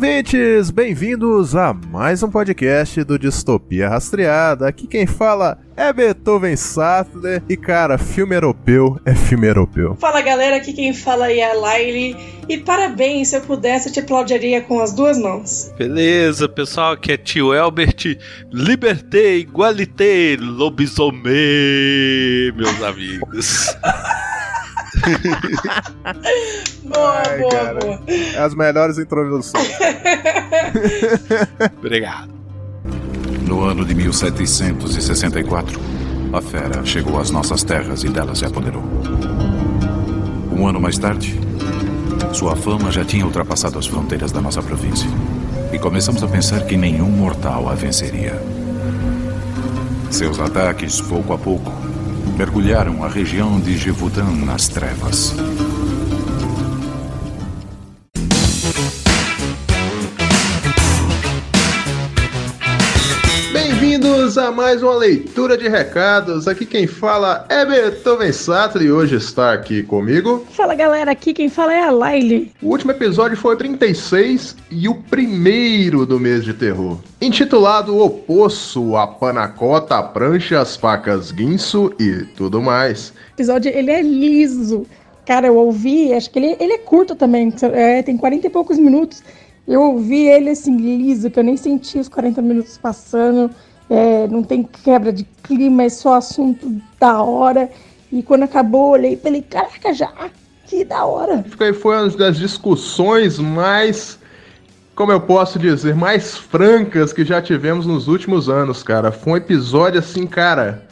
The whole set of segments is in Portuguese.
Ouvintes! Bem-vindos a mais um podcast do Distopia Rastreada. Aqui quem fala é Beethoven Sattler. E cara, filme europeu é filme europeu. Fala galera, aqui quem fala é a Laile. E parabéns, se eu pudesse, eu te aplaudiria com as duas mãos. Beleza, pessoal, aqui é tio Elbert. Liberté, igualité, lobisomem, meus amigos. Boa, Ai, boa, cara. boa. É as melhores introduções. Obrigado. No ano de 1764, a fera chegou às nossas terras e dela se apoderou. Um ano mais tarde, sua fama já tinha ultrapassado as fronteiras da nossa província. E começamos a pensar que nenhum mortal a venceria. Seus ataques, pouco a pouco, mergulharam a região de Jevudan nas trevas. Bem-vindos a mais uma leitura de recados. Aqui quem fala é Beethoven Sattler e hoje está aqui comigo. Fala galera, aqui quem fala é a Laile. O último episódio foi o 36 e o primeiro do mês de terror. Intitulado O Poço, a Panacota, a Prancha, as Facas Guinso e tudo mais. O episódio, ele é liso. Cara, eu ouvi, acho que ele, ele é curto também, é, tem 40 e poucos minutos. Eu ouvi ele assim, liso, que eu nem senti os 40 minutos passando. É, não tem quebra de clima, é só assunto da hora. E quando acabou, eu olhei e falei, caraca, já, que da hora. Foi foi uma das discussões mais, como eu posso dizer, mais francas que já tivemos nos últimos anos, cara. Foi um episódio assim, cara,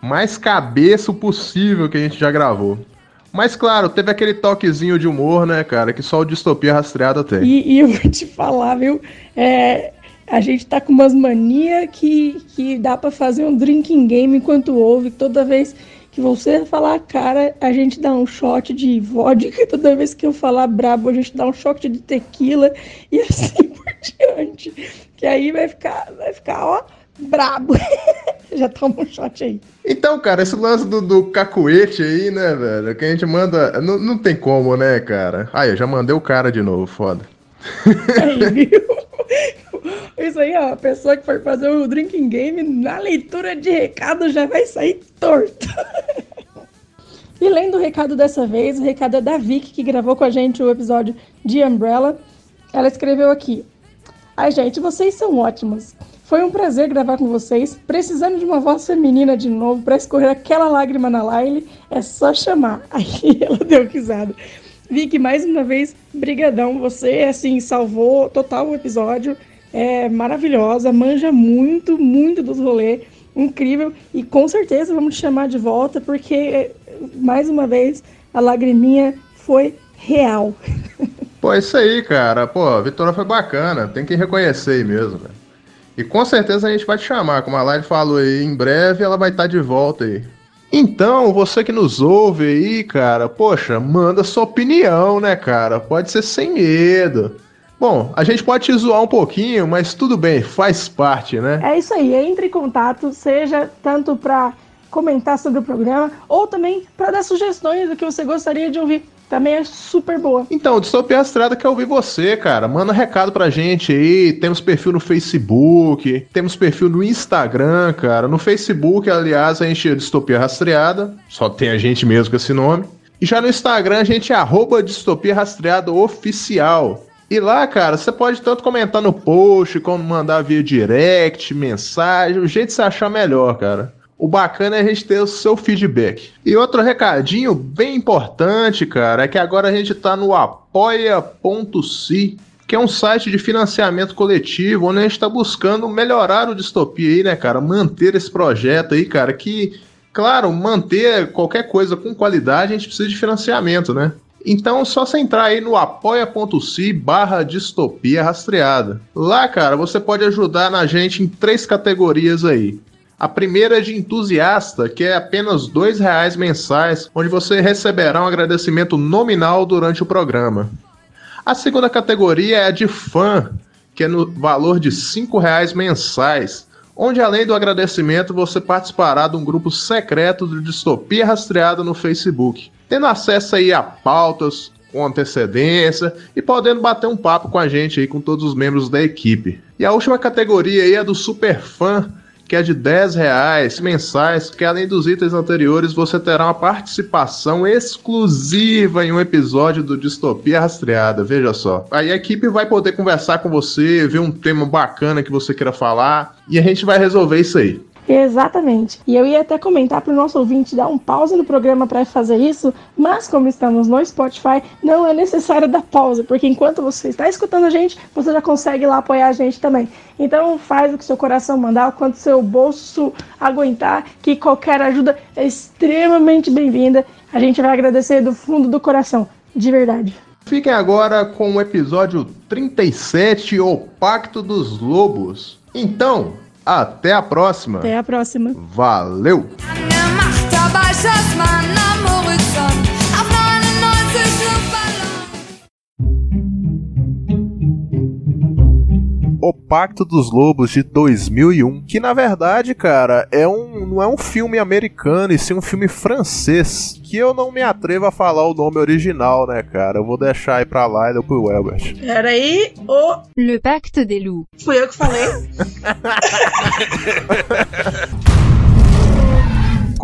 mais cabeça possível que a gente já gravou. Mas claro, teve aquele toquezinho de humor, né, cara, que só o Distopia Rastreada tem. E, e eu vou te falar, viu? É, a gente tá com umas manias que, que dá pra fazer um drinking game enquanto ouve. Toda vez que você falar cara, a gente dá um shot de vodka. Toda vez que eu falar brabo, a gente dá um shot de tequila. E assim por diante. Que aí vai ficar, vai ficar, ó, brabo. Já toma um shot aí. Então, cara, esse lance do, do cacuete aí, né, velho, que a gente manda. Não, não tem como, né, cara? Aí, eu já mandei o cara de novo, foda. Isso aí, ó, a pessoa que for fazer o drinking game na leitura de recado já vai sair torto. E lendo o recado dessa vez, o recado é da Vicky, que gravou com a gente o episódio de Umbrella. Ela escreveu aqui: Ai, gente, vocês são ótimos. Foi um prazer gravar com vocês. Precisando de uma voz feminina de novo para escorrer aquela lágrima na Laile, é só chamar. Aí ela deu risada. Vicky, mais uma vez, brigadão. Você, assim, salvou total o episódio. É maravilhosa, manja muito, muito dos rolês. Incrível. E com certeza vamos te chamar de volta, porque, mais uma vez, a lagriminha foi real. Pô, é isso aí, cara. Pô, a vitória foi bacana. Tem que reconhecer aí mesmo, velho. E com certeza a gente vai te chamar. Como a Live falou aí, em breve ela vai estar de volta aí. Então, você que nos ouve aí, cara, poxa, manda sua opinião, né, cara? Pode ser sem medo. Bom, a gente pode te zoar um pouquinho, mas tudo bem, faz parte, né? É isso aí, entre em contato, seja tanto para comentar sobre o programa ou também para dar sugestões do que você gostaria de ouvir. Também é super boa. Então, Distopia Estrada quer ouvir você, cara. Manda recado pra gente aí. Temos perfil no Facebook, temos perfil no Instagram, cara. No Facebook, aliás, a gente é Distopia Rastreada. Só tem a gente mesmo com esse nome. E já no Instagram, a gente é arroba Distopia Rastreada Oficial. E lá, cara, você pode tanto comentar no post, como mandar via direct, mensagem, o jeito que você achar melhor, cara. O bacana é a gente ter o seu feedback. E outro recadinho bem importante, cara, é que agora a gente tá no apoia.se, que é um site de financiamento coletivo, onde a gente tá buscando melhorar o distopia aí, né, cara? Manter esse projeto aí, cara, que, claro, manter qualquer coisa com qualidade, a gente precisa de financiamento, né? Então, só você entrar aí no apoia.se barra distopia rastreada. Lá, cara, você pode ajudar na gente em três categorias aí. A primeira é de entusiasta, que é apenas R$ reais mensais, onde você receberá um agradecimento nominal durante o programa. A segunda categoria é a de fã, que é no valor de R$ reais mensais, onde além do agradecimento você participará de um grupo secreto de distopia rastreada no Facebook, tendo acesso aí a pautas com antecedência e podendo bater um papo com a gente aí com todos os membros da equipe. E a última categoria aí é do super fã, que é de 10 reais mensais, que além dos itens anteriores você terá uma participação exclusiva em um episódio do Distopia Rastreada, veja só. Aí a equipe vai poder conversar com você, ver um tema bacana que você queira falar e a gente vai resolver isso aí. Exatamente. E eu ia até comentar para o nosso ouvinte dar um pause no programa para fazer isso, mas como estamos no Spotify, não é necessário dar pausa, porque enquanto você está escutando a gente, você já consegue lá apoiar a gente também. Então faz o que seu coração mandar, o quanto seu bolso aguentar, que qualquer ajuda é extremamente bem-vinda. A gente vai agradecer do fundo do coração, de verdade. Fiquem agora com o episódio 37, O Pacto dos Lobos. Então, até a próxima. Até a próxima. Valeu! O Pacto dos Lobos de 2001, que na verdade, cara, é um não é um filme americano, e sim um filme francês, que eu não me atrevo a falar o nome original, né, cara? Eu vou deixar aí pra lá e depois o Elbert. Peraí, o Le Pacte des Loups. fui eu que falei.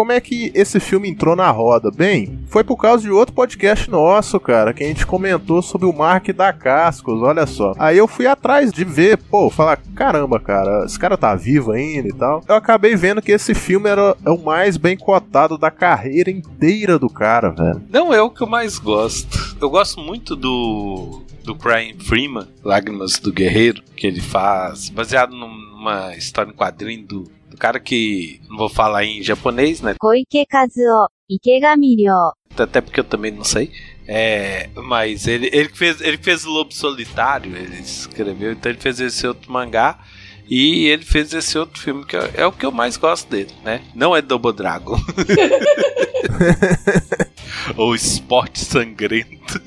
Como é que esse filme entrou na roda? Bem, foi por causa de outro podcast nosso, cara, que a gente comentou sobre o Mark da Cascos, olha só. Aí eu fui atrás de ver, pô, falar, caramba, cara, esse cara tá vivo ainda e tal. Eu acabei vendo que esse filme era o mais bem cotado da carreira inteira do cara, velho. Não é o que eu mais gosto. Eu gosto muito do do Brian Freeman, Lágrimas do Guerreiro, que ele faz, baseado numa história em quadrinho do, do cara que não vou falar em japonês, né? Koike Kazuo, Ikegami Ryo. Até porque eu também não sei. É, mas ele, ele fez ele fez o Lobo Solitário, ele escreveu, então ele fez esse outro mangá e ele fez esse outro filme que é, é o que eu mais gosto dele, né? Não é Double Dragon. Ou Esporte Sangrento.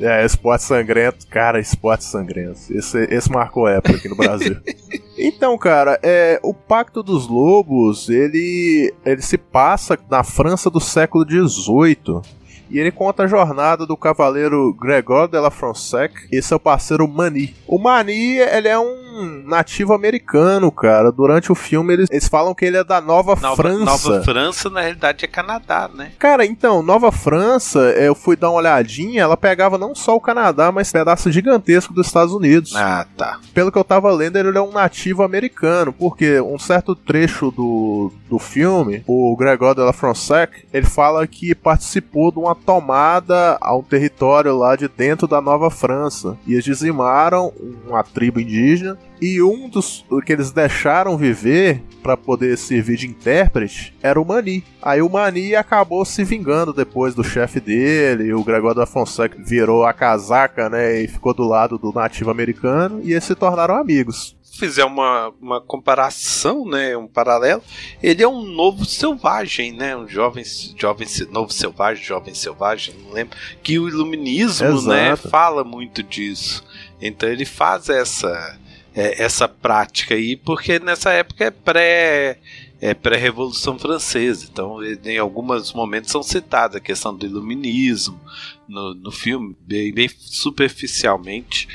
É, esporte sangrento, cara, esporte sangrento. Esse, esse marcou época aqui no Brasil. então, cara, é, o Pacto dos Lobos, ele, ele se passa na França do século XVIII. E ele conta a jornada do cavaleiro Gregor de la Fronsac e seu parceiro Mani. O Mani, ele é um nativo americano, cara. Durante o filme, eles, eles falam que ele é da Nova, Nova França. Nova França, na realidade, é Canadá, né? Cara, então, Nova França, eu fui dar uma olhadinha, ela pegava não só o Canadá, mas pedaço gigantesco dos Estados Unidos. Ah, tá. Pelo que eu tava lendo, ele é um nativo americano, porque um certo trecho do, do filme, o Gregor de la Fronsac, ele fala que participou de uma tomada a um território lá de dentro da Nova França. E eles dizimaram uma tribo indígena e um dos que eles deixaram viver para poder servir de intérprete era o Mani. Aí o Mani acabou se vingando depois do chefe dele, o Gregor da Fonseca virou a casaca, né, e ficou do lado do nativo americano e eles se tornaram amigos. Fizer uma, uma comparação, né, um paralelo, ele é um novo selvagem, né, um jovem, jovem novo selvagem, jovem selvagem, não lembro, que o iluminismo, né, Exato. fala muito disso. Então ele faz essa é, essa prática aí, porque nessa época é pré é pré-revolução francesa, então ele- em alguns momentos são citadas a questão do iluminismo no, no filme, bem, bem superficialmente.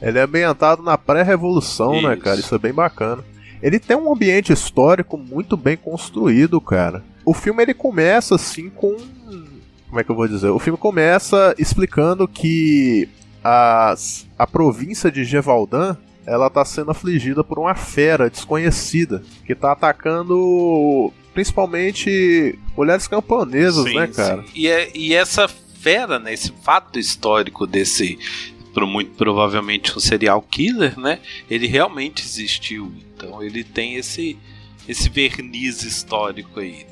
Ele é ambientado na pré-revolução, né, Isso. cara? Isso é bem bacana. Ele tem um ambiente histórico muito bem construído, cara. O filme ele começa assim com como é que eu vou dizer? O filme começa explicando que as, a província de Gévaudan ela tá sendo afligida por uma fera desconhecida que tá atacando principalmente mulheres camponesas, Sim, né, cara? sim. E, é- e essa fera, né, esse fato histórico desse, muito provavelmente um serial killer, né, ele realmente existiu. Então ele tem esse, esse verniz histórico aí.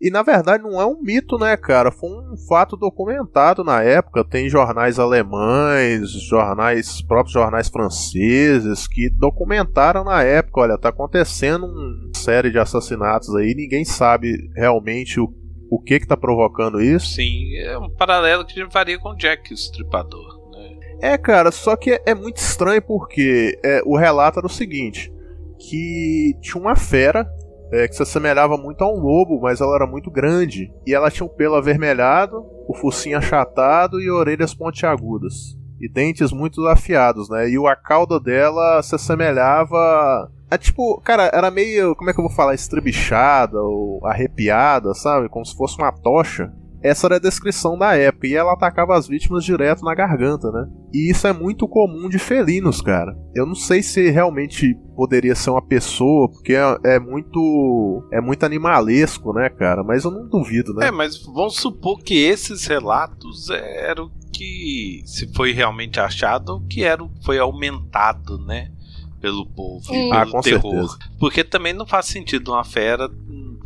E na verdade não é um mito, né, cara? Foi um fato documentado na época. Tem jornais alemães, jornais, próprios jornais franceses que documentaram na época. Olha, tá acontecendo uma série de assassinatos aí, ninguém sabe realmente o, o que que tá provocando isso. Sim, é um paralelo que a gente faria com Jack o Estripador. Né? É, cara, só que é muito estranho porque é, o relato era o seguinte: que tinha uma fera é, que se assemelhava muito a um lobo, mas ela era muito grande. E ela tinha o pelo avermelhado, o focinho achatado e orelhas pontiagudas. E dentes muito afiados, né? E a cauda dela se assemelhava. É tipo, cara, era meio. Como é que eu vou falar? Estribichada ou arrepiada, sabe? Como se fosse uma tocha. Essa era a descrição da época, e ela atacava as vítimas direto na garganta, né? E isso é muito comum de felinos, cara. Eu não sei se realmente poderia ser uma pessoa, porque é, é muito. é muito animalesco, né, cara? Mas eu não duvido, né? É, mas vamos supor que esses relatos eram que se foi realmente achado que era foi aumentado, né? Pelo povo, Hum. pelo Ah, com terror. certeza. Porque também não faz sentido uma fera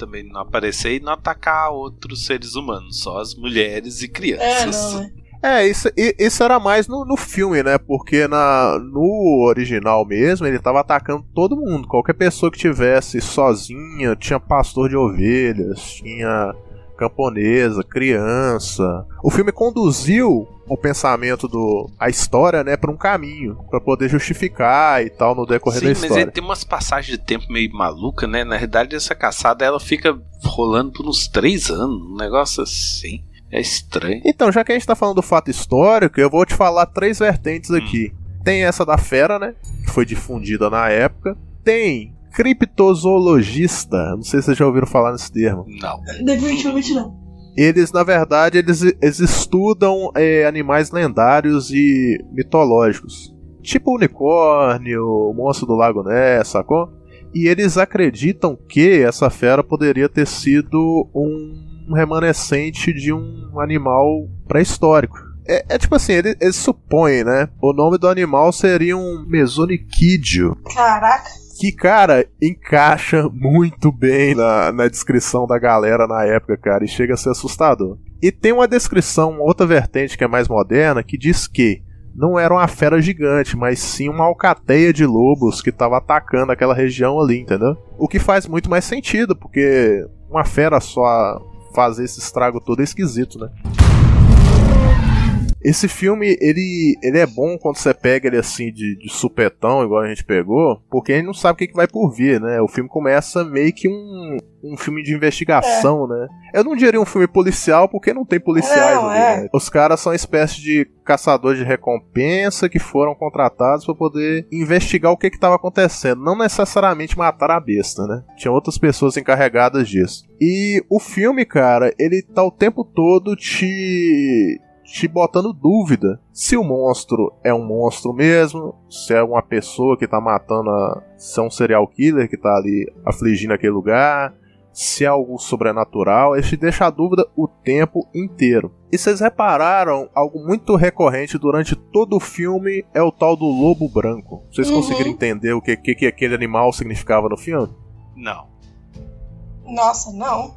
também não aparecer e não atacar outros seres humanos, só as mulheres e É, crianças. não, é. É, isso, isso era mais no, no filme, né? Porque na, no original mesmo, ele tava atacando todo mundo. Qualquer pessoa que tivesse sozinha, tinha pastor de ovelhas, tinha camponesa, criança. O filme conduziu o pensamento do a história, né, para um caminho, pra poder justificar e tal no decorrer Sim, da mas história. ele tem umas passagens de tempo meio maluca, né? Na realidade, essa caçada ela fica rolando por uns três anos, um negócio assim. É estranho. Então, já que a gente tá falando do fato histórico, eu vou te falar três vertentes aqui. Tem essa da fera, né? Que foi difundida na época. Tem criptozoologista. Não sei se vocês já ouviram falar nesse termo. Não. Definitivamente não. Eles, na verdade, eles, eles estudam é, animais lendários e mitológicos. Tipo unicórnio, monstro do Lago Ness, sacou? E eles acreditam que essa fera poderia ter sido um remanescente de um animal pré-histórico. É, é tipo assim, eles, eles supõem, né? O nome do animal seria um mesoniquídeo. Caraca. Que, cara, encaixa muito bem na, na descrição da galera na época, cara, e chega a ser assustador. E tem uma descrição, outra vertente que é mais moderna, que diz que não era uma fera gigante, mas sim uma alcateia de lobos que estava atacando aquela região ali, entendeu? O que faz muito mais sentido, porque uma fera só fazer esse estrago todo é esquisito, né? Esse filme, ele, ele é bom quando você pega ele assim de, de supetão, igual a gente pegou, porque a gente não sabe o que, que vai por vir, né? O filme começa meio que um, um filme de investigação, né? Eu não diria um filme policial, porque não tem policiais Não, ali, é. né? Os caras são uma espécie de caçadores de recompensa que foram contratados para poder investigar o que estava acontecendo. Não necessariamente matar a besta, né? Tinha outras pessoas encarregadas disso. E o filme, cara, ele tá o tempo todo te te botando dúvida se o monstro é um monstro mesmo, se é uma pessoa que tá matando, a, se é um serial killer que tá ali afligindo aquele lugar, se é algo sobrenatural, ele te deixa a dúvida o tempo inteiro. E vocês repararam algo muito recorrente durante todo o filme é o tal do lobo branco. Vocês Uhum. conseguiram entender o que, que, que aquele animal significava no filme? Não. Nossa, não.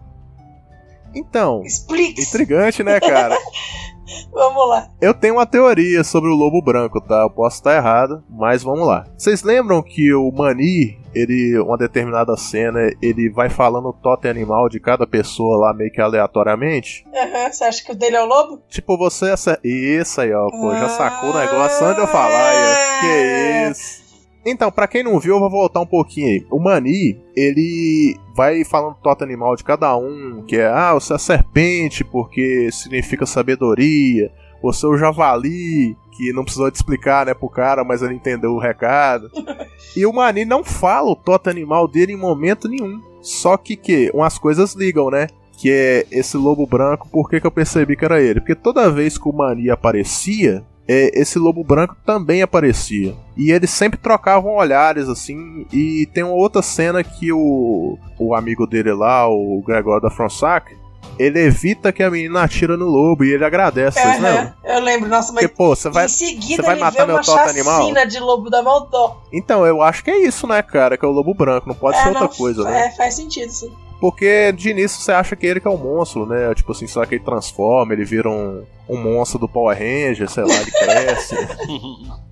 Então, Explique. intrigante, né, cara? Vamos lá. Eu tenho uma teoria sobre o lobo branco, tá? Eu posso estar errado, mas vamos lá. Vocês lembram que o Mani, ele, uma determinada cena, ele vai falando o totem animal de cada pessoa lá meio que aleatoriamente? Aham, Você acha que o dele é o lobo? Tipo, você acer... Isso aí, ó, pô, já sacou o negócio antes de eu falar, é. Que isso? Então, pra quem não viu, eu vou voltar um pouquinho aí. O Mani, ele vai falando totem animal de cada um, que é, ah, você é serpente porque significa sabedoria, você é o javali, que não precisou de explicar, né, pro cara, mas ele entendeu o recado. e o Mani não fala o totem animal dele em momento nenhum. Só que que umas coisas ligam, né? Que é esse lobo branco, por que, que eu percebi que era ele? Porque toda vez que o Mani aparecia, é, esse lobo branco também aparecia. E eles sempre trocavam olhares, assim. E tem uma outra cena que o, o amigo dele lá, o Gregor da Fronsac, ele evita que a menina atira no lobo e ele agradece, vocês lembram? Aham, Eu lembro, nossa, mas Porque, pô, você vai. em seguida você vai ele matar vê meu uma chacina animal? de lobo da Maldó. Então, eu acho que é isso, né, cara? Que é o lobo branco, não pode ser outra coisa, né? É, faz sentido, sim. Porque de início você acha que ele que é o monstro, né? Tipo assim, será que ele transforma, ele vira um, um monstro do Power Ranger, sei lá, ele cresce.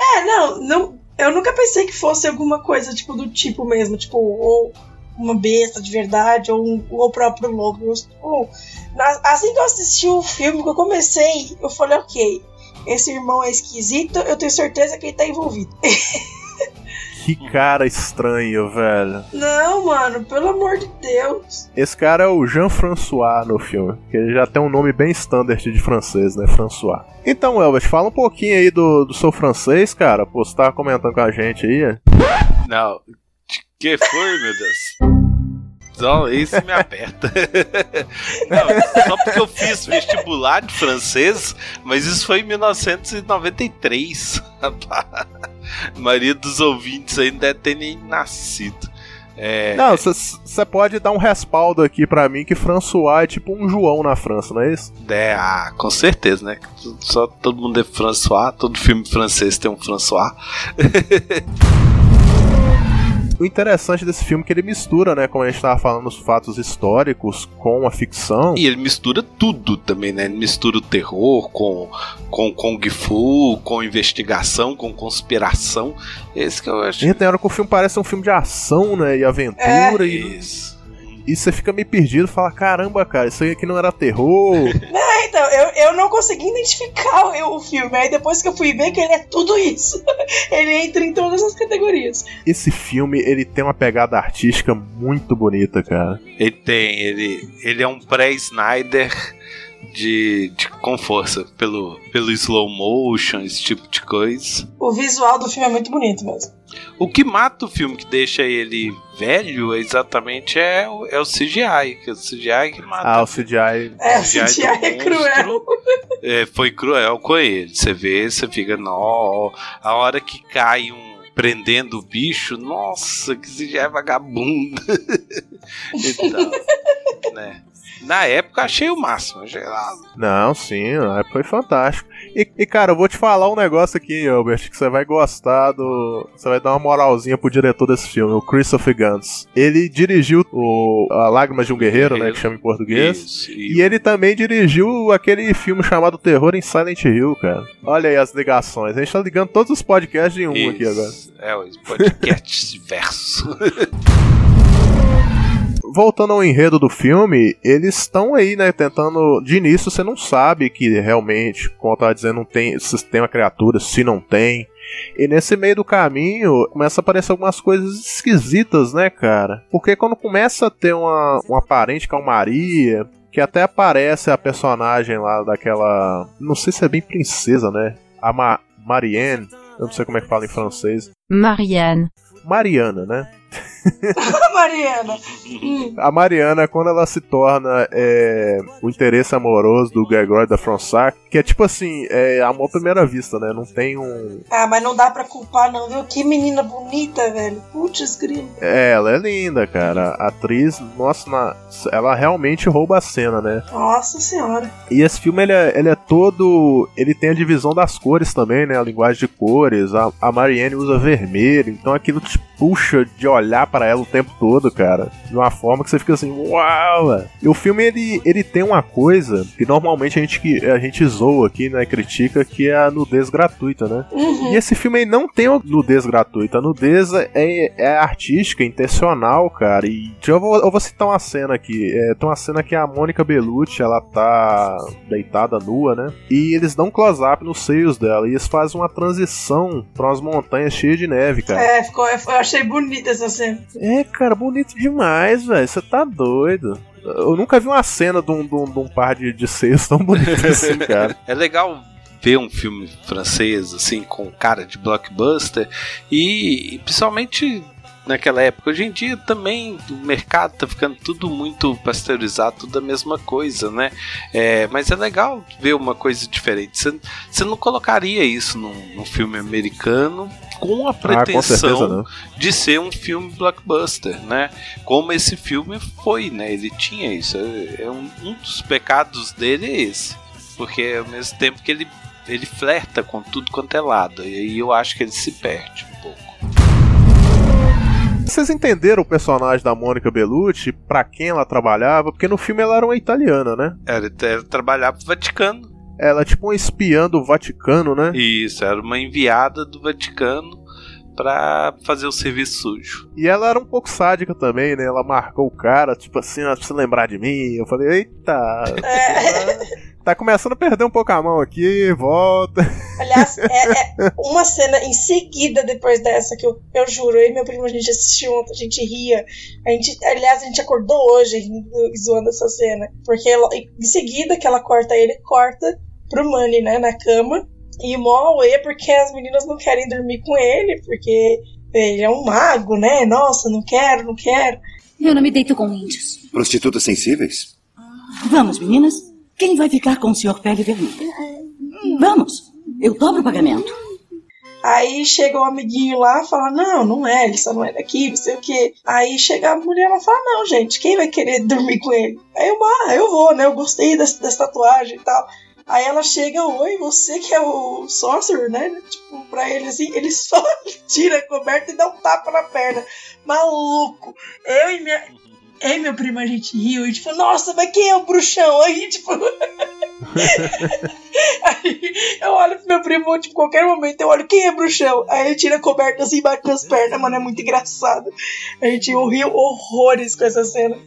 É, não, não, eu nunca pensei que fosse alguma coisa, tipo, do tipo mesmo, tipo, ou uma besta de verdade, ou, um- ou o próprio lobo. Tipo, na- assim que eu assisti o filme, que eu comecei, eu falei, ok, esse irmão é esquisito, eu tenho certeza que ele tá envolvido. Que cara estranho, velho. Não, mano, pelo amor de Deus. Esse cara é o Jean-François no filme, que ele já tem um nome bem standard de francês, né? François. Então, Elvis, fala um pouquinho aí do, do seu francês, cara. Pô, você tava comentando com a gente aí. Não. Que foi, meu Deus? Não, isso me aperta. Não, só porque eu fiz vestibular de francês, mas isso foi em 1993. A maioria dos ouvintes ainda deve ter nem nascido. É, Não, você pode dar um respaldo aqui pra mim que François é tipo um João na França, não é isso? É, ah, com certeza, né? Só todo mundo é François, todo filme francês tem um François. O interessante desse filme é que ele mistura, né, como a gente tava falando, os fatos históricos com a ficção. E ele mistura tudo também, né? Ele mistura o terror com, com Kung Fu, com investigação, com conspiração. Esse que eu acho. E tem hora que o filme parece um filme de ação, né, e aventura, e, Isso. E você fica meio perdido, fala, caramba, cara, isso aí aqui não era terror. É, então, eu, eu não consegui identificar o, o filme. Aí depois que eu fui ver que ele é tudo isso. ele entra em todas as categorias. Esse filme, ele tem uma pegada artística muito bonita, cara. Ele tem, ele, ele é um pré-Snyder de, de com força, pelo, pelo slow motion, esse tipo de coisa. O visual do filme é muito bonito mesmo. O que mata o filme, que deixa ele velho, exatamente é o, é o CGI, que é o CGI que mata. Ah, o CGI. É, o CGI CGI é monstro. cruel. É, foi cruel com ele. Você vê, você fica, nó. A hora que cai um prendendo o bicho, nossa, que CGI vagabundo. então, né? Na época achei o máximo. Achei lá, Não, sim, na época foi fantástico. E, e, cara, eu vou te falar um negócio aqui, Albert, que você vai gostar do. Você vai dar uma moralzinha pro diretor desse filme, o Christopher Gans. Ele dirigiu o A Lágrimas de um Guerreiro, né? Que chama em português. Isso, E ele também dirigiu aquele filme chamado Terror em Silent Hill, cara. Olha aí as ligações. A gente tá ligando todos os podcasts em um aqui agora. Isso, É, o podcast verso. Voltando ao enredo do filme, eles estão aí, né, tentando. De início você não sabe que realmente, como eu tava dizendo, não tem, se tem uma criatura, se não tem. E nesse meio do caminho começa a aparecer algumas coisas esquisitas, né, cara? Porque quando começa a ter uma, uma aparente calmaria, que até aparece a personagem lá daquela. Não sei se é bem princesa, né? A Ma Marianne. Eu não sei como é que fala em francês. Marianne. Mariana, né? Mariana. Hum. A Mariana, quando ela se torna é, o interesse amoroso do Gregory da Fronsac, que é tipo assim, é amor à primeira vista, né? Não tem um. Ah, mas não dá pra culpar, não, viu? Que menina bonita, velho. Putz, grilo. É, ela é linda, cara. A atriz, nossa, na- ela realmente rouba a cena, né? Nossa senhora. E esse filme, ele é, ele é todo. Ele tem a divisão das cores também, né? A linguagem de cores. A, a Marianne usa vermelho, então aquilo te puxa de olhar para ela o tempo todo, cara. De uma forma que você fica assim, uau! velho." E o filme, ele, ele tem uma coisa que normalmente a gente, a gente zoa aqui, né? Critica, que é a nudez gratuita, né? Uhum. E esse filme aí não tem nudez gratuita. A nudez é, é artística, intencional, cara. E eu vou, eu vou citar uma cena aqui. É, tem uma cena que a Mônica Bellucci, ela tá deitada nua, né? E eles dão um close-up nos seios dela. E eles fazem uma transição pra umas montanhas cheias de neve, cara. É, ficou, eu achei bonita essa cena. É, cara, bonito demais, velho. Você tá doido. Eu nunca vi uma cena de um, de um- de um par de, de seios tão bonito assim, cara. É legal ver um filme francês assim com cara de blockbuster e, e principalmente naquela época. Hoje em dia também o mercado tá ficando tudo muito pasteurizado, tudo a mesma coisa, né? É, mas é legal ver uma coisa diferente. Você, não colocaria isso num, num filme americano com a Ah, com pretensão de ser um filme blockbuster, né? Como esse filme foi, né? Ele tinha isso. É, é um, um dos pecados dele é esse. Porque ao mesmo tempo que ele, ele flerta com tudo quanto é lado. E aí eu acho que ele se perde. Vocês entenderam o personagem da Mônica Bellucci, pra quem ela trabalhava? Porque no filme ela era uma italiana, né? Era, era trabalhar pro Vaticano. Ela é tipo uma espiã do Vaticano, né? Isso, era uma enviada do Vaticano pra fazer o serviço sujo. E ela era um pouco sádica também, né? Ela marcou o cara, tipo assim, ah, precisa lembrar de mim. Eu falei, eita, É. tá começando a perder um pouco a mão aqui, volta. Aliás, é, é uma cena em seguida depois dessa que eu, eu juro, eu e meu primo a gente assistiu ontem, a gente ria. A gente, aliás, a gente acordou hoje rindo, zoando essa cena. Porque ela- em seguida que ela corta ele, corta pro Manny, né, na cama. E o mó é porque as meninas não querem dormir com ele, porque ele é um mago, né? Nossa, não quero, não quero. Eu não me deito com índios. Prostitutas sensíveis? Vamos, meninas. Quem vai ficar com o senhor Pele Vermelha? Vamos. Eu dobro o pagamento. Aí chega o amiguinho lá fala: Não, não é, ele só não é daqui, não sei o quê. Aí chega a mulher e fala: Não, gente, quem vai querer dormir com ele? Aí eu, ah, eu vou, né? Eu gostei dessa, dessa tatuagem e tal. Aí ela chega, oi, você que é o sorcerer, né? Tipo, pra ele assim, ele só tira a coberta e dá um tapa na perna. Maluco. Eu e minha. Eu e meu primo, a gente riu e tipo, nossa, mas quem é o bruxão? Aí, tipo. Aí eu olho pro meu primo, tipo, qualquer momento eu olho, quem é bruxão? Aí ele tira a coberta assim, bate nas pernas, mano, é muito engraçado. A gente riu horrores com essa cena.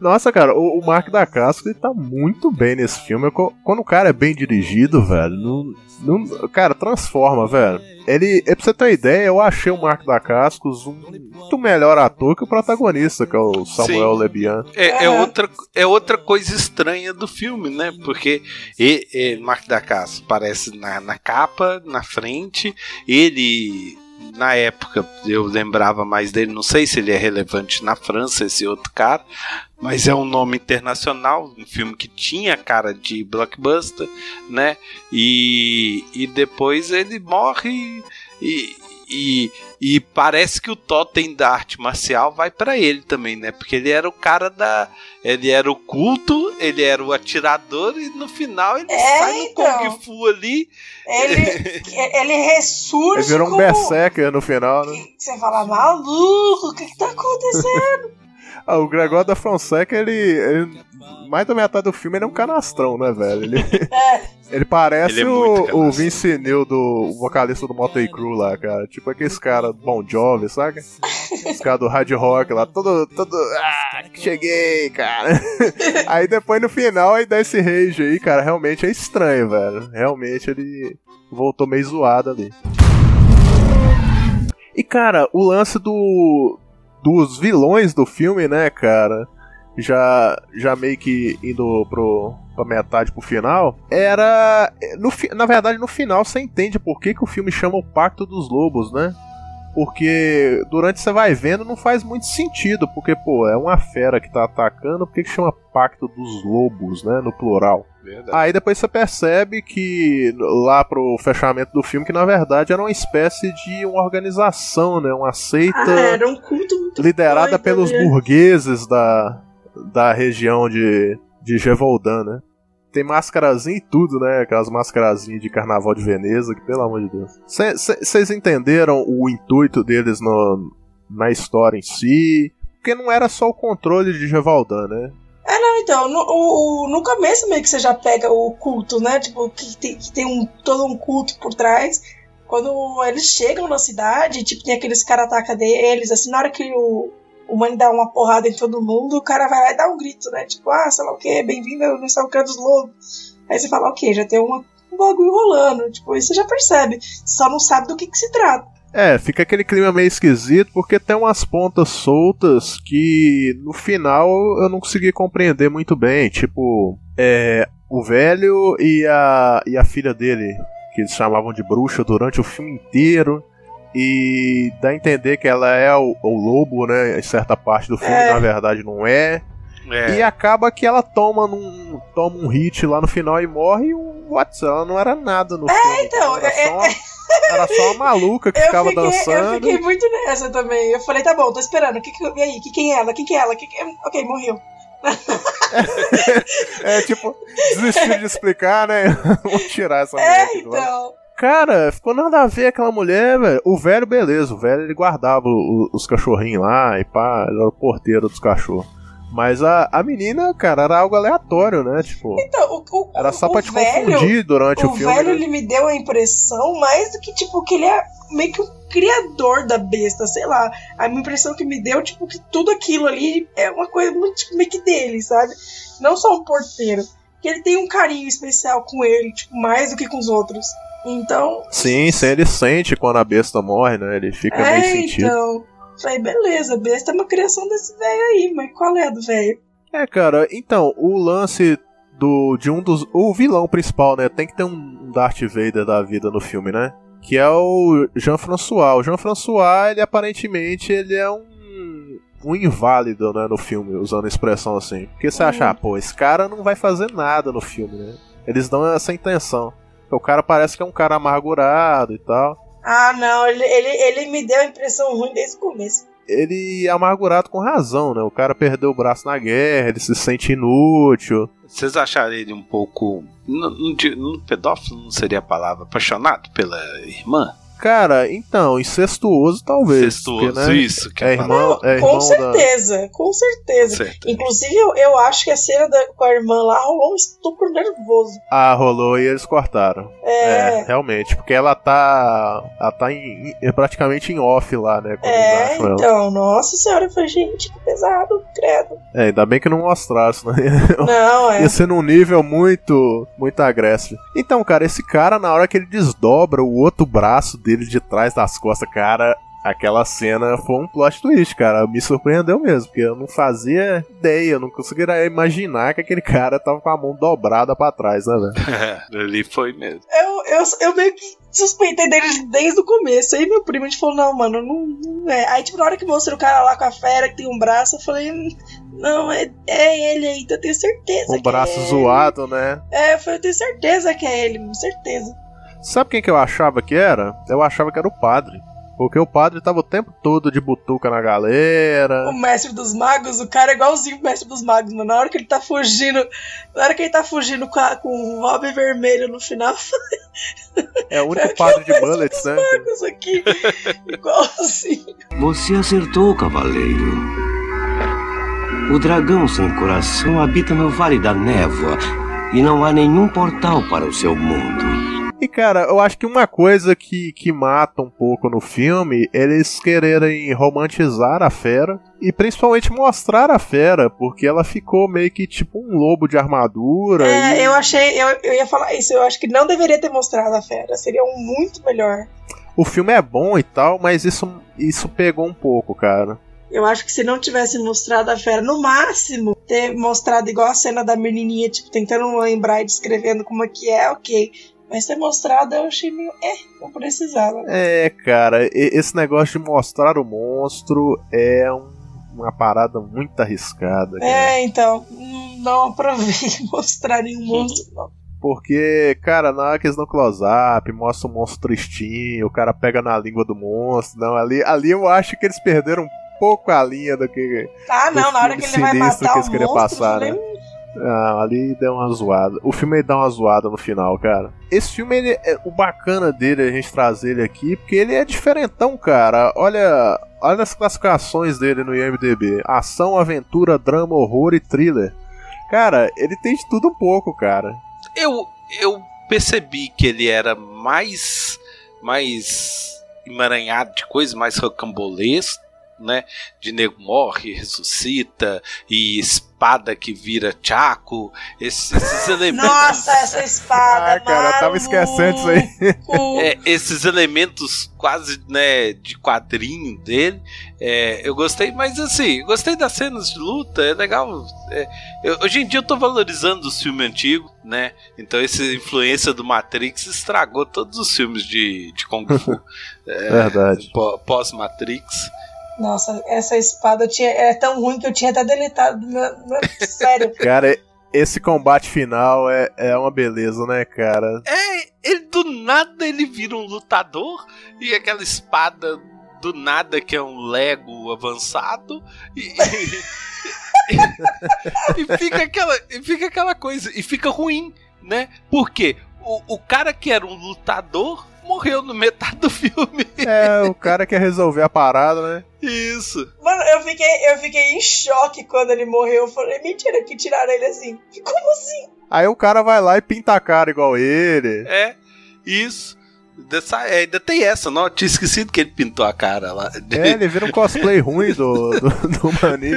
Nossa, cara, o, o Mark da Casca ele tá muito bem nesse filme. Quando o cara é bem dirigido, velho, não, não- cara, transforma, velho. Ele, é pra você ter uma ideia, eu achei o Mark da Cascos um muito melhor ator que o protagonista, que é o Samuel Sim. Lebian. É, é Aham. outra, é outra coisa estranha do filme, né? Porque e, e, Mark da Casa aparece na, na capa, na frente. Ele, na época, eu lembrava mais dele. Não sei se ele é relevante na França, esse outro cara. Mas é um nome internacional, um filme que tinha cara de blockbuster, né? E, e depois ele morre e, e, e parece que o totem da arte marcial vai pra ele também, né? Porque ele era o cara da. Ele era o culto, ele era o atirador e no final ele É, sai no então. Kung Fu ali. Ele, ele ressurge. Ele virou um como... berserker no final, né? Você fala, maluco, o que, que tá acontecendo? Ah, o Gregório da Fonseca, ele, ele- Mais da metade do filme ele é um canastrão, né, velho? Ele, É. ele parece Ele é o, o. Vince Neil do vocalista do Motley Crue lá, cara. Tipo aqueles caras do Bon Jovi, saca? Os caras do hard rock lá, todo. todo ah, cheguei, cara. Aí depois no final aí dá esse rage aí, cara. Realmente é estranho, velho. Realmente ele voltou meio zoado ali. E cara, o lance do dos vilões do filme, né, cara? Já já meio que indo pro pra metade pro final, era no, na verdade no final você entende por que, que o filme chama o Pacto dos Lobos, né? Porque durante você vai vendo não faz muito sentido, porque pô, é uma fera que tá atacando, por que, chama Pacto dos Lobos, né, no plural? Verdade. Aí depois você percebe que lá pro fechamento do filme que na verdade era uma espécie de uma organização, né, uma seita Ah, era um culto muito liderada doido, pelos né? burgueses da, da região de, de Gevoldan, né? Tem mascarazinha e tudo, né? Aquelas mascarazinhas de carnaval de Veneza, que pelo amor de Deus. Vocês entenderam o intuito deles no, na história em si? Porque não era só o controle de Gevaldan, né? É, não, então, no, o- no começo meio que você já pega o culto, né? Tipo, que tem, que tem um, todo um culto por trás. Quando eles chegam na cidade, tipo, tem aqueles caras atacam deles, assim, na hora que o, o Manny dá uma porrada em todo mundo, o cara vai lá e dá um grito, né? Tipo, ah, sei lá o que, bem-vindo ao que dos lobos. Aí você fala, ok, já tem uma, um bagulho rolando, tipo, aí você já percebe. Só não sabe do que, que se trata. É, fica aquele clima meio esquisito porque tem umas pontas soltas que no final eu não consegui compreender muito bem. Tipo, é, o velho e a, e a filha dele, que eles chamavam de bruxa durante o filme inteiro. E dá a entender que ela é o, o lobo, né? Em certa parte do filme, É. na verdade não é. É. E acaba que ela toma, num, toma um hit lá no final e morre. E o What's ela não era nada no filme. então, era, é- só uma, era só uma maluca que Eu ficava fiquei, eu dançando. fiquei muito nessa também. Eu falei, tá bom, tô esperando. Que que, e aí? Que, quem é ela? Quem que é ela? Que que, ok, morreu. É tipo, desistir de explicar, né? Vamos tirar essa mulher É, então. Cara, ficou nada a ver aquela mulher, velho. O velho, beleza, o velho ele guardava o- os cachorrinhos lá e pá, ele era o porteiro dos cachorros. Mas a, a menina, cara, era algo aleatório, né? Tipo, Então, o, o, era só o pra te velho, confundir durante o, O filme. velho, né? ele me deu a impressão mais do que, tipo, que ele é meio que o criador da besta, sei lá. A minha impressão que me deu, tipo, que tudo aquilo ali é uma coisa muito, tipo, meio que dele, sabe? Não só um porteiro. que ele tem um carinho especial com ele, tipo, mais do que com os outros. Então, Sim, sim, ele sente quando a besta morre, né? Ele fica meio é, sentido. então. Falei, beleza, besta é uma criação desse velho aí, mas qual é a do velho? É, cara, então, o lance do de um dos. O vilão principal, né? Tem que ter um Darth Vader da vida no filme, né? Que é o Jean-François. O Jean-François, ele aparentemente ele é um. Um inválido, né, no filme, usando a expressão assim. Porque você acha, ah, pô, esse cara não vai fazer nada no filme, né? Eles dão essa intenção. O cara parece que é um cara amargurado e tal. Ah, não, ele, ele, ele me deu a impressão ruim desde o começo. Ele é amargurado com razão, né? O cara perdeu o braço na guerra, ele se sente inútil. Vocês acharam ele um pouco. Não, não, di- não- pedófilo não seria a palavra? Apaixonado pela irmã? Cara, então, incestuoso talvez. Incestuoso, porque, né, isso que é é a irmão, é com irmão da. certeza, com certeza. Certo. Inclusive, eu, eu acho que a cena da- com a irmã lá rolou um estupro nervoso. Ah, rolou e eles cortaram. É, É, realmente, porque ela tá. Ela tá em, em- praticamente em off lá, né? É, ela. então, nossa senhora, eu falei, gente, que pesado, credo. É, ainda bem que não mostrasse, né? Não, é. Ia ser num nível muito, muito agressivo. Então, cara, esse cara, na hora que ele desdobra o outro braço dele de trás das costas, cara, aquela cena foi um plot twist, cara. Me surpreendeu mesmo, porque eu não fazia ideia, eu não conseguiria imaginar que aquele cara tava com a mão dobrada pra trás, né, velho? Ali foi mesmo. Eu, eu, eu meio que suspeitei dele desde o começo. Aí meu primo a gente falou, não, mano, não, não é. Aí, tipo, na hora que mostrou o cara lá com a fera que tem um braço, eu falei, "Hum, não, é, é ele aí, então eu tenho certeza. Que braço é ele." zoado, né? É, eu falei, eu tenho certeza que é ele, certeza. Sabe quem que eu achava que era? Eu achava que era o padre. Porque o padre tava o tempo todo de butuca na galera. O mestre dos magos, o cara é igualzinho o mestre dos magos, mano. Na hora que ele tá fugindo, na hora que ele tá fugindo com, a- com o Robin vermelho no final, É o único padre de bullets, né? isso aqui, igualzinho. Você acertou, cavaleiro. O dragão sem coração habita no Vale da Névoa e não há nenhum portal para o seu mundo. E cara, eu acho que uma coisa que, que mata um pouco no filme é eles quererem romantizar a fera e principalmente mostrar a fera, porque ela ficou meio que tipo um lobo de armadura. É, e- eu achei, eu, eu ia falar isso, eu acho que não deveria ter mostrado a fera, seria um muito melhor. O filme é bom e tal, mas isso, isso pegou um pouco, cara. Eu acho que se não tivesse mostrado a fera, no máximo, ter mostrado igual a cena da menininha, tipo, tentando lembrar e descrevendo como é que é, ok. Mas ter mostrado eu achei meio. É, não precisava. É, cara, esse negócio de mostrar o monstro é um- uma parada muito arriscada. cara. É, então, não aprovei mostrar nenhum monstro, não. Porque, cara, na hora que eles dão close-up, mostra o monstro tristinho, o cara pega na língua do monstro. Não, ali, ali eu acho que eles perderam um pouco a linha do que. Ah, não, do na hora que ele vai matar que o monstro, passar, né? "Hum, Ah, ali deu uma zoada. O filme dá uma zoada no final, cara. Esse filme, ele, é, o bacana dele, a gente trazer ele aqui, porque ele é diferentão, cara. Olha, olha as classificações dele no IMDB: ação, aventura, drama, horror e thriller. Cara, ele tem de tudo um pouco, cara. Eu, eu percebi que ele era mais mais emaranhado de coisas, mais rocambolesco, né? De nego morre, ressuscita e espada que vira chaco, esses, esses elementos. Nossa, essa espada. Ah, cara, eu tava esquecendo isso aí. É, esses elementos quase né, de quadrinho dele, é, eu gostei, mas assim, gostei das cenas de luta, é legal. é, eu- hoje em dia eu tô valorizando os filmes antigos, né? Então essa influência do Matrix estragou todos os filmes de, de Kung Fu. é, Verdade. pó- Pós-Matrix. Nossa, essa espada tinha, é tão ruim que eu tinha até deletado sério. Cara, esse combate final é, é uma beleza, né, cara? É, ele do nada ele vira um lutador e aquela espada do nada que é um Lego avançado e, e fica aquela e fica aquela coisa e fica ruim, né? Porque o, o cara que era um lutador morreu no metade do filme. É, o cara quer resolver a parada, né? Isso. Mano, eu fiquei, eu fiquei em choque quando ele morreu. Eu falei, mentira, que tiraram ele assim. Como assim? Aí o cara vai lá e pinta a cara igual ele. É, isso. Dessa, é, ainda tem essa, não? Eu tinha esquecido que ele pintou a cara lá. É, ele vira um cosplay ruim do, do, do Mani.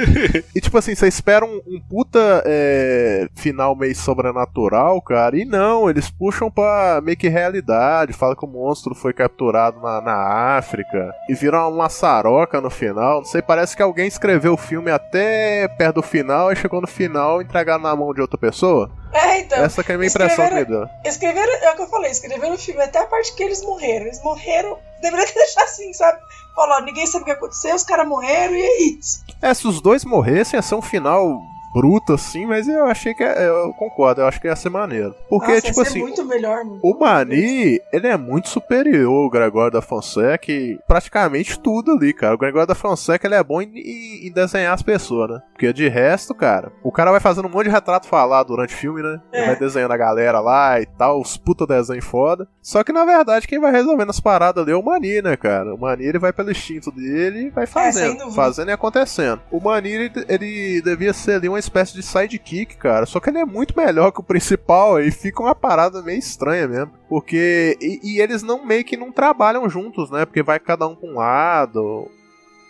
E tipo assim, você espera um, um puta é, final meio sobrenatural, cara. E não, eles puxam pra meio que realidade. Fala que o monstro foi capturado na, na África. E vira uma maçaroca no final. Não sei, parece que alguém escreveu o filme até perto do final e chegou no final e entregaram na mão de outra pessoa. É, então. Essa que é a minha impressão que deu. escreveram, é o que eu falei, escreveram o filme até a parte que eles morreram. Eles morreram, deveria ter deixado assim, sabe? Falou, ó, ninguém sabe o que aconteceu, os caras morreram e é isso. É, se os dois morressem, ia ser um final bruto assim, mas eu achei que. é- Eu concordo, eu acho que ia ser maneiro. Porque, Nossa, ia tipo ser assim. muito melhor, mano. O Mani, ele é muito superior ao Gregório da Fonseca em praticamente tudo ali, cara. O Gregório da Fonseca, ele é bom em, em- desenhar as pessoas, né? Porque de resto, cara, o cara vai fazendo um monte de retrato falado durante o filme, né? Ele É. vai desenhando a galera lá e tal, os puta desenho foda. Só que, na verdade, quem vai resolvendo as paradas ali é o Mani, né, cara? O Mani, ele vai pelo instinto dele e vai É, fazendo, dúvida. fazendo e acontecendo. O Mani, ele, ele devia ser ali uma espécie de sidekick, cara. Só que ele é muito melhor que o principal e fica uma parada meio estranha mesmo. Porque. E, e eles não meio que não trabalham juntos, né? Porque vai cada um pra um lado.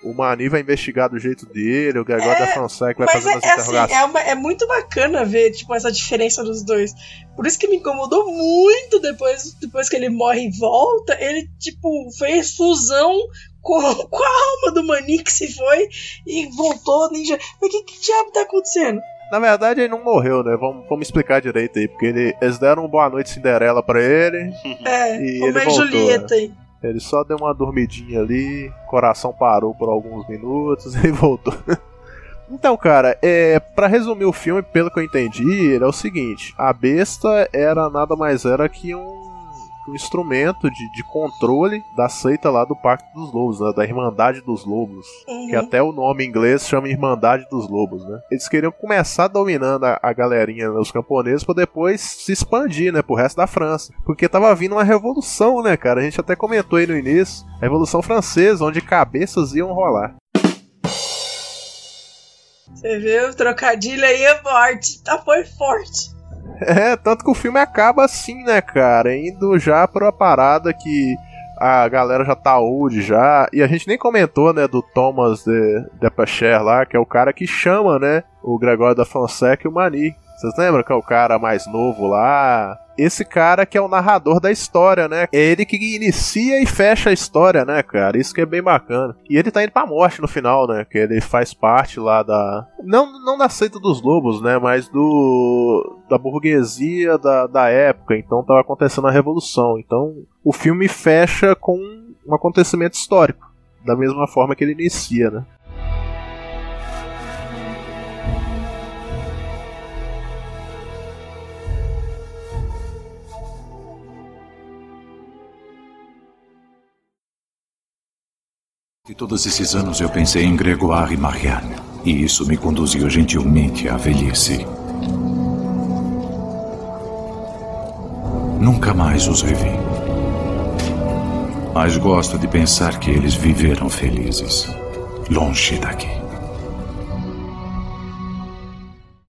O Mani vai investigar do jeito dele, o Gregório da Fonseca vai fazendo é, as é assim, interrogações. é, uma- é muito bacana ver, tipo, essa diferença dos dois. Por isso que me incomodou muito depois, depois que ele morre e volta. Ele, tipo, fez fusão com, com a alma do Mani que se foi e voltou ninja. Mas que, que diabo tá acontecendo? Na verdade, ele não morreu, né? Vamos, vamos explicar direito aí. Porque ele- eles deram um boa noite Cinderela pra ele. É, E ele é voltou, Julieta aí. Ele só deu uma dormidinha ali, coração parou por alguns minutos e voltou. Então, cara, é, para resumir o filme, pelo que eu entendi, ele é o seguinte: a besta era nada mais era que um, um instrumento de, de controle da seita lá do Pacto dos Lobos, né, da Irmandade dos Lobos. Uhum. Que até o nome em inglês chama Irmandade dos Lobos, né? Eles queriam começar dominando a, a galerinha, né, os camponeses, pra depois se expandir, né, pro resto da França. Porque tava vindo uma revolução, né, cara? A gente até comentou aí no início, a Revolução Francesa, onde cabeças iam rolar. Você viu? O trocadilho aí é forte. Tá, foi forte. É, tanto que o filme acaba assim, né, cara? Indo já pra uma parada que a galera já tá old já. E a gente nem comentou, né, do Thomas de, de Pacher lá, que é o cara que chama, né, o Gregório da Fonseca e o Mani. Vocês lembram que é o cara mais novo lá? Esse cara que é o narrador da história, né? É ele que inicia e fecha a história, né, cara? Isso que é bem bacana. E ele tá indo pra morte no final, né? Que ele faz parte lá da. Não, não da seita dos lobos, né? Mas do. da burguesia da, da época. Então tava acontecendo a revolução. Então o filme fecha com um acontecimento histórico. Da mesma forma que ele inicia, né? E todos esses anos eu pensei em Gregoire e Marianne. E isso me conduziu gentilmente à velhice. Nunca mais os revi. Mas gosto de pensar que eles viveram felizes. Longe daqui.